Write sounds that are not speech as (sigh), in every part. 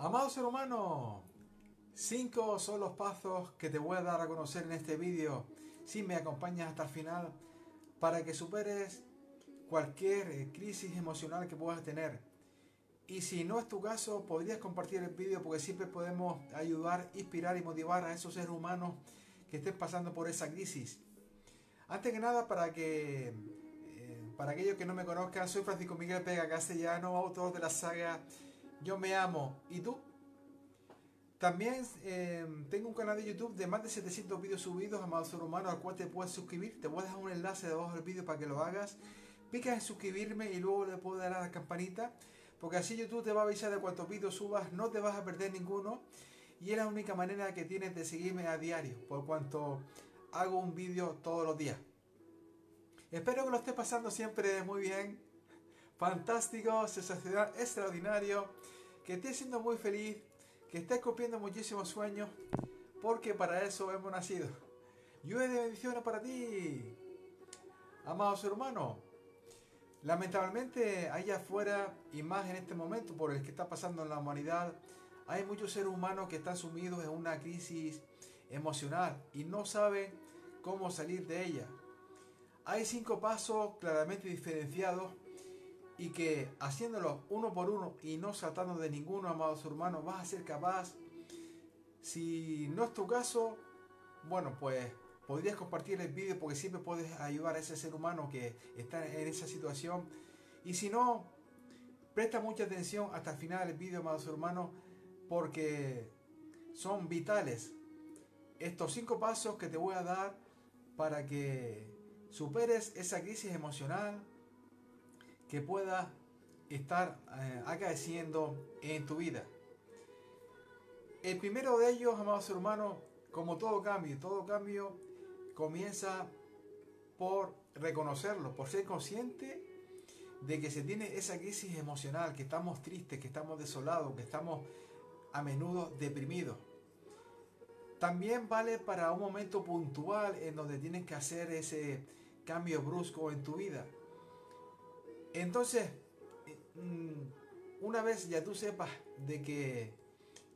Amado ser humano, cinco son los pasos que te voy a dar a conocer en este vídeo si me acompañas hasta el final para que superes cualquier eh, crisis emocional que puedas tener. Y si no es tu caso, podrías compartir el vídeo porque siempre podemos ayudar, inspirar y motivar a esos seres humanos que estén pasando por esa crisis. Antes que nada, para que eh, para aquellos que no me conozcan, soy Francisco Miguel Pega Castellano, autor de la saga yo me amo. ¿Y tú? También eh, tengo un canal de YouTube de más de 700 vídeos subidos, amado ser humano, al cual te puedes suscribir. Te voy a dejar un enlace debajo del vídeo para que lo hagas. Pica en suscribirme y luego le puedo dar a la campanita. Porque así YouTube te va a avisar de cuántos vídeos subas, no te vas a perder ninguno. Y es la única manera que tienes de seguirme a diario, por cuanto hago un vídeo todos los días. Espero que lo estés pasando siempre muy bien fantástico, sensacional, extraordinario, que estés siendo muy feliz, que estés cumpliendo muchísimos sueños, porque para eso hemos nacido. Llueve de bendiciones para ti, amado ser humano. Lamentablemente, allá afuera, y más en este momento por el que está pasando en la humanidad, hay muchos seres humanos que están sumidos en una crisis emocional y no saben cómo salir de ella. Hay cinco pasos claramente diferenciados y que haciéndolo uno por uno y no saltando de ninguno, amados hermanos, vas a ser capaz. Si no es tu caso, bueno, pues podrías compartir el vídeo porque siempre puedes ayudar a ese ser humano que está en esa situación. Y si no, presta mucha atención hasta el final del vídeo, amados hermanos, porque son vitales estos cinco pasos que te voy a dar para que superes esa crisis emocional, que pueda estar eh, acaeciendo en tu vida. El primero de ellos, amados hermanos, como todo cambio, todo cambio comienza por reconocerlo, por ser consciente de que se tiene esa crisis emocional, que estamos tristes, que estamos desolados, que estamos a menudo deprimidos. También vale para un momento puntual en donde tienes que hacer ese cambio brusco en tu vida. Entonces, mm, una vez ya tú sepas de que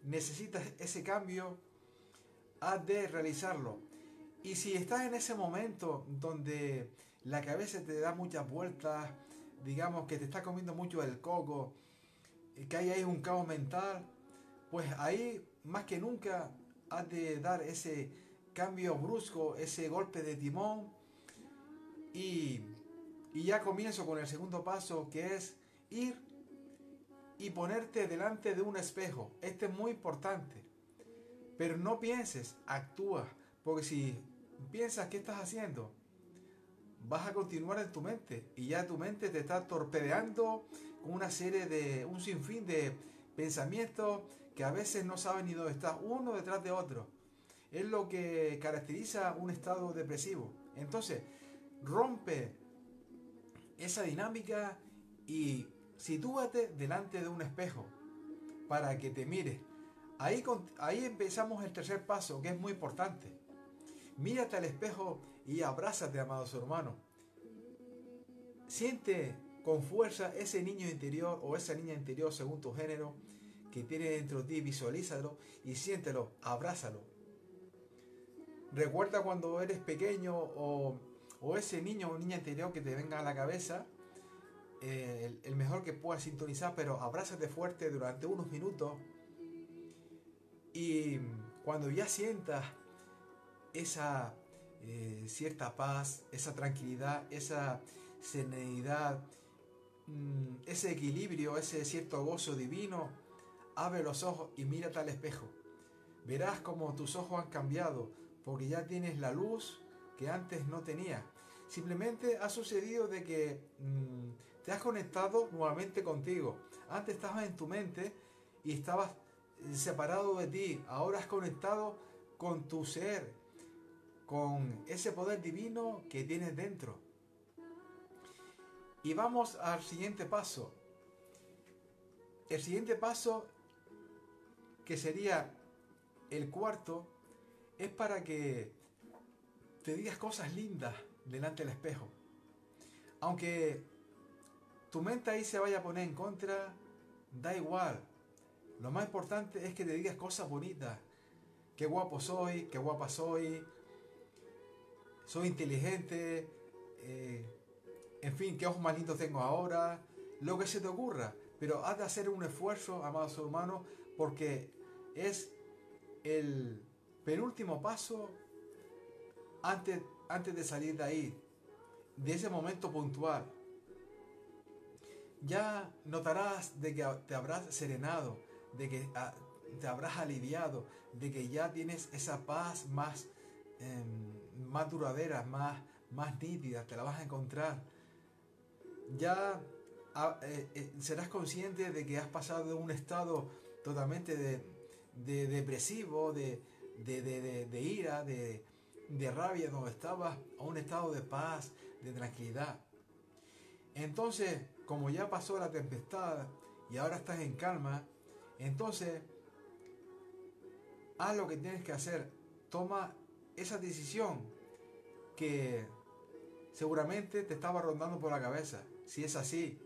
necesitas ese cambio, has de realizarlo. Y si estás en ese momento donde la cabeza te da muchas vueltas, digamos que te está comiendo mucho el coco, que hay ahí un caos mental, pues ahí más que nunca has de dar ese cambio brusco, ese golpe de timón y y ya comienzo con el segundo paso que es ir y ponerte delante de un espejo. Este es muy importante. Pero no pienses, actúa. Porque si piensas qué estás haciendo, vas a continuar en tu mente. Y ya tu mente te está torpedeando con una serie de, un sinfín de pensamientos que a veces no sabes ni dónde estás, uno detrás de otro. Es lo que caracteriza un estado depresivo. Entonces, rompe esa dinámica y sitúate delante de un espejo para que te mires. Ahí, ahí empezamos el tercer paso, que es muy importante. Mírate al espejo y abrázate, amado hermano. Siente con fuerza ese niño interior o esa niña interior según tu género que tiene dentro de ti, visualízalo y siéntelo, abrázalo. Recuerda cuando eres pequeño o o ese niño o niña interior que te venga a la cabeza, eh, el, mejor que puedas sintonizar, pero abrázate fuerte durante unos minutos y cuando ya sientas esa eh, cierta paz, esa tranquilidad, esa serenidad, mm, ese equilibrio, ese cierto gozo divino, abre los ojos y mírate al espejo. Verás como tus ojos han cambiado, porque ya tienes la luz que antes no tenía. Simplemente ha sucedido de que mm, te has conectado nuevamente contigo. Antes estabas en tu mente y estabas separado de ti. Ahora has conectado con tu ser, con ese poder divino que tienes dentro. Y vamos al siguiente paso. El siguiente paso, que sería el cuarto, es para que te digas cosas lindas delante del espejo. Aunque tu mente ahí se vaya a poner en contra, da igual. Lo más importante es que te digas cosas bonitas. Qué guapo soy, qué guapa soy, soy inteligente, eh, en fin, qué ojos más lindos tengo ahora, lo que se te ocurra. Pero has de hacer un esfuerzo, amados hermanos, porque es el penúltimo paso antes, antes de salir de ahí, de ese momento puntual. Ya notarás de que te habrás serenado, de que ah, te habrás aliviado, de que ya tienes esa paz más, em, más duradera, más, más nítida, te la vas a encontrar. Ya ah, eh, eh, serás consciente de que has pasado de un estado totalmente de, depresivo, de, de, ira, de, de rabia, donde estabas, a un estado de paz, de tranquilidad. Entonces, como ya pasó la tempestad y ahora estás en calma, entonces haz lo que tienes que hacer. Toma esa decisión que seguramente te estaba rondando por la cabeza, si es así.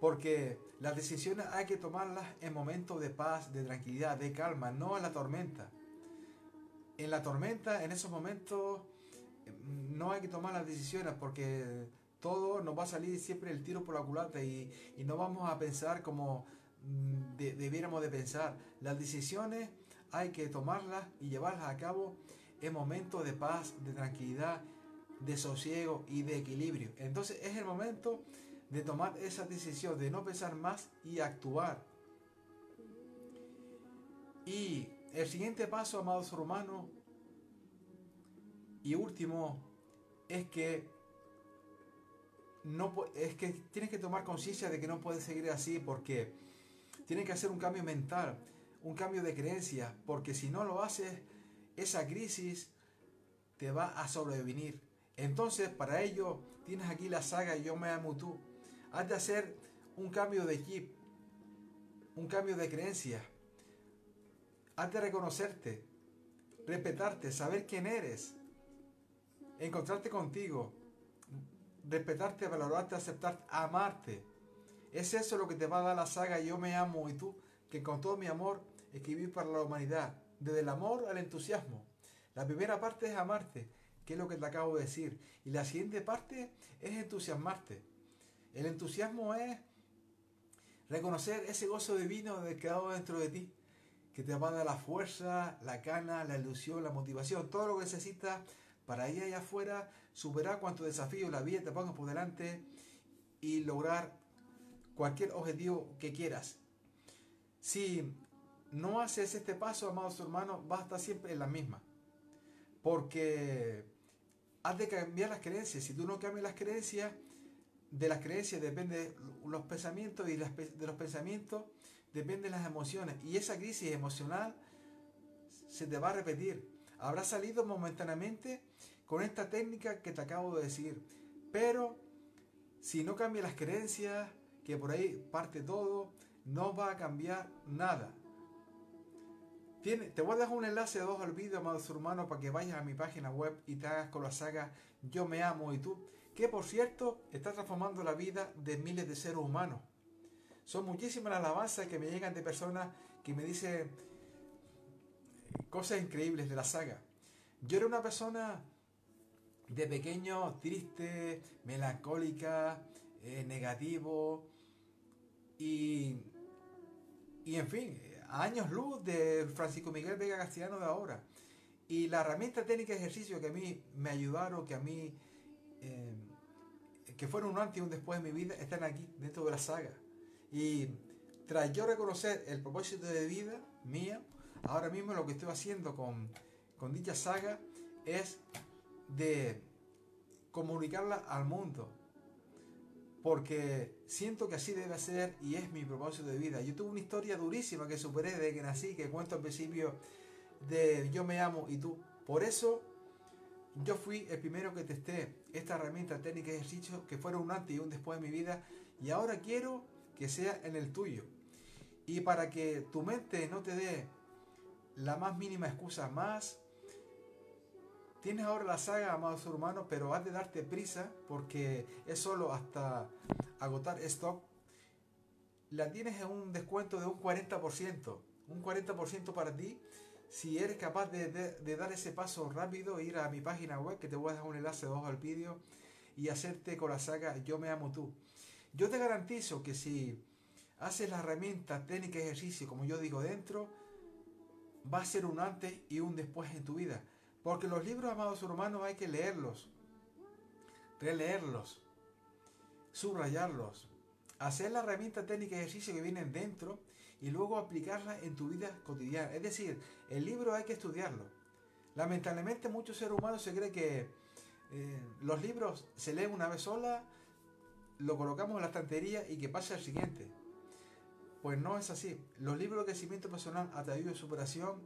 Porque las decisiones hay que tomarlas en momentos de paz, de tranquilidad, de calma, no en la tormenta. En la tormenta, en esos momentos, no hay que tomar las decisiones porque todo nos va a salir siempre el tiro por la culata y, no vamos a pensar como mm, debiéramos de pensar. Las decisiones hay que tomarlas y llevarlas a cabo en momentos de paz, de tranquilidad, de sosiego y de equilibrio. Entonces es el momento de tomar esa decisión, de no pensar más y actuar. Y el siguiente paso, amados hermanos, y último, es que no es que tienes que tomar conciencia de que no puedes seguir así porque tienes que hacer un cambio mental, un cambio de creencia, porque si no lo haces, esa crisis te va a sobrevenir. Entonces, para ello, tienes aquí la saga Yo me amo tú. Has de hacer un cambio de chip, un cambio de creencia. Has de reconocerte, respetarte, saber quién eres, encontrarte contigo, respetarte, valorarte, aceptarte, amarte. Es eso lo que te va a dar la saga Yo me amo y tú, que con todo mi amor escribí para la humanidad, desde el amor al entusiasmo. La primera parte es amarte, que es lo que te acabo de decir. Y la siguiente parte es entusiasmarte. El entusiasmo es reconocer ese gozo divino del creado dentro de ti, que te va a la fuerza, la gana, la ilusión, la motivación, todo lo que necesitas para ir allá afuera, superar cuantos desafíos la vida te ponga por delante y lograr cualquier objetivo que quieras. Si no haces este paso, amados hermanos, vas a estar siempre en la misma. Porque has de cambiar las creencias. Si tú no cambias las creencias, de las creencias dependen los pensamientos y de los pensamientos dependen las emociones. Y esa crisis emocional se te va a repetir. Habrá salido momentáneamente con esta técnica que te acabo de decir. Pero si no cambia las creencias, que por ahí parte todo, no va a cambiar nada. Tiene, te voy a dejar un enlace de dos al vídeo, amados hermanos, para que vayas a mi página web y te hagas con la saga Yo me amo y tú, que por cierto está transformando la vida de miles de seres humanos. Son muchísimas las alabanzas que me llegan de personas que me dicen cosas increíbles de la saga. Yo era una persona de pequeño triste, melancólica, eh, negativo y, y en fin, años luz de Francisco Miguel Vega Castellano de ahora. Y la herramienta técnica de ejercicio que a mí me ayudaron, que a mí, eh, que fueron un antes y un después de mi vida, están aquí, dentro de la saga. Y tras yo reconocer el propósito de vida mía, ahora mismo lo que estoy haciendo con, con dicha saga es de comunicarla al mundo. Porque siento que así debe ser y es mi propósito de vida. Yo tuve una historia durísima que superé desde que nací, que cuento al principio de yo me amo y tú. Por eso yo fui el primero que testé esta herramienta técnica de ejercicio que fueron un antes y un después de mi vida y ahora quiero que sea en el tuyo. Y para que tu mente no te dé la más mínima excusa más, Tienes ahora la saga, amados hermanos, pero has de darte prisa porque es solo hasta agotar stock. la tienes en un descuento de un 40%. Un 40% para ti si eres capaz de, dar ese paso rápido, ir a mi página web, que te voy a dejar un enlace debajo del vídeo, y hacerte con la saga Yo me amo tú. Yo te garantizo que si haces la herramienta técnica ejercicio, como yo digo dentro, va a ser un antes y un después en tu vida. Porque los libros, amados hermanos, hay que leerlos, releerlos, subrayarlos, hacer la herramienta técnica y ejercicio que vienen dentro y luego aplicarla en tu vida cotidiana. Es decir, el libro hay que estudiarlo. Lamentablemente muchos seres humanos se cree que eh, los libros se leen una vez sola, lo colocamos en la estantería y que pase al siguiente. Pues no es así. Los libros de crecimiento personal a través de superación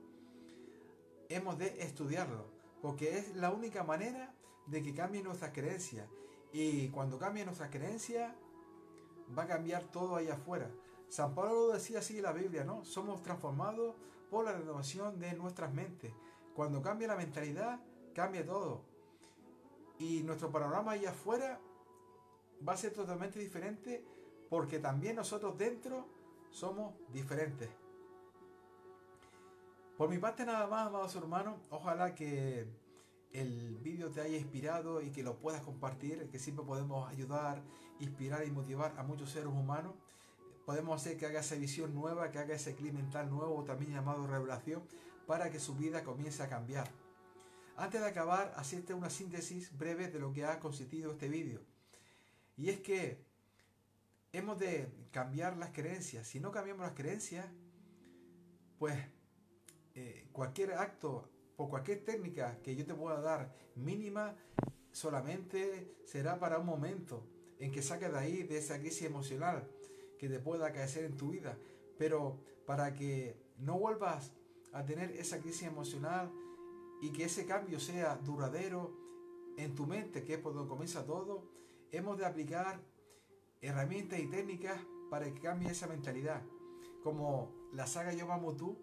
hemos de estudiarlo, porque es la única manera de que cambie nuestras creencias. Y cuando cambie nuestras creencias, va a cambiar todo allá afuera. San Pablo lo decía así en la Biblia, ¿no? Somos transformados por la renovación de nuestras mentes. Cuando cambia la mentalidad, cambia todo. Y nuestro panorama allá afuera va a ser totalmente diferente porque también nosotros dentro somos diferentes. Por mi parte nada más, amados hermanos, ojalá que el vídeo te haya inspirado y que lo puedas compartir, que siempre podemos ayudar, inspirar y motivar a muchos seres humanos podemos hacer que haga esa visión nueva, que haga ese clima mental nuevo, también llamado revelación, para que su vida comience a cambiar. Antes de acabar, hacerte una síntesis breve de lo que ha consistido este vídeo. Y es que hemos de cambiar las creencias. Si no cambiamos las creencias, pues eh, cualquier acto, por cualquier técnica que yo te pueda dar mínima, solamente será para un momento en que saques de ahí, de esa crisis emocional que te pueda caer en tu vida. Pero para que no vuelvas a tener esa crisis emocional y que ese cambio sea duradero en tu mente, que es por donde comienza todo, hemos de aplicar herramientas y técnicas para que cambie esa mentalidad. Como la saga Yo Mamo Tú,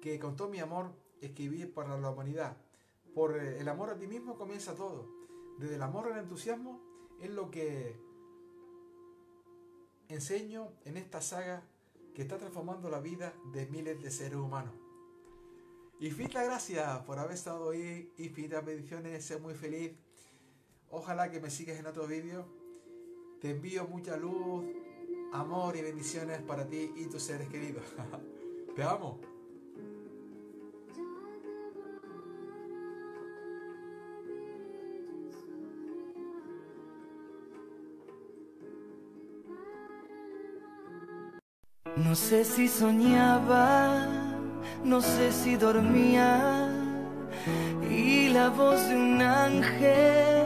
que con todo mi amor escribí para la humanidad. Por el amor a ti mismo comienza todo. Desde el amor al entusiasmo es lo que enseño en esta saga que está transformando la vida de miles de seres humanos. Infinita gracias por haber estado ahí, infinitas bendiciones, sé muy feliz. Ojalá que me sigas en otro vídeo. Te envío mucha luz, amor y bendiciones para ti y tus seres queridos. (laughs) Te amo. No sé si soñaba, no sé si dormía y la voz de un ángel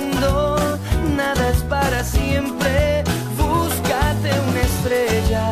nada es para siempre. Búscate una estrella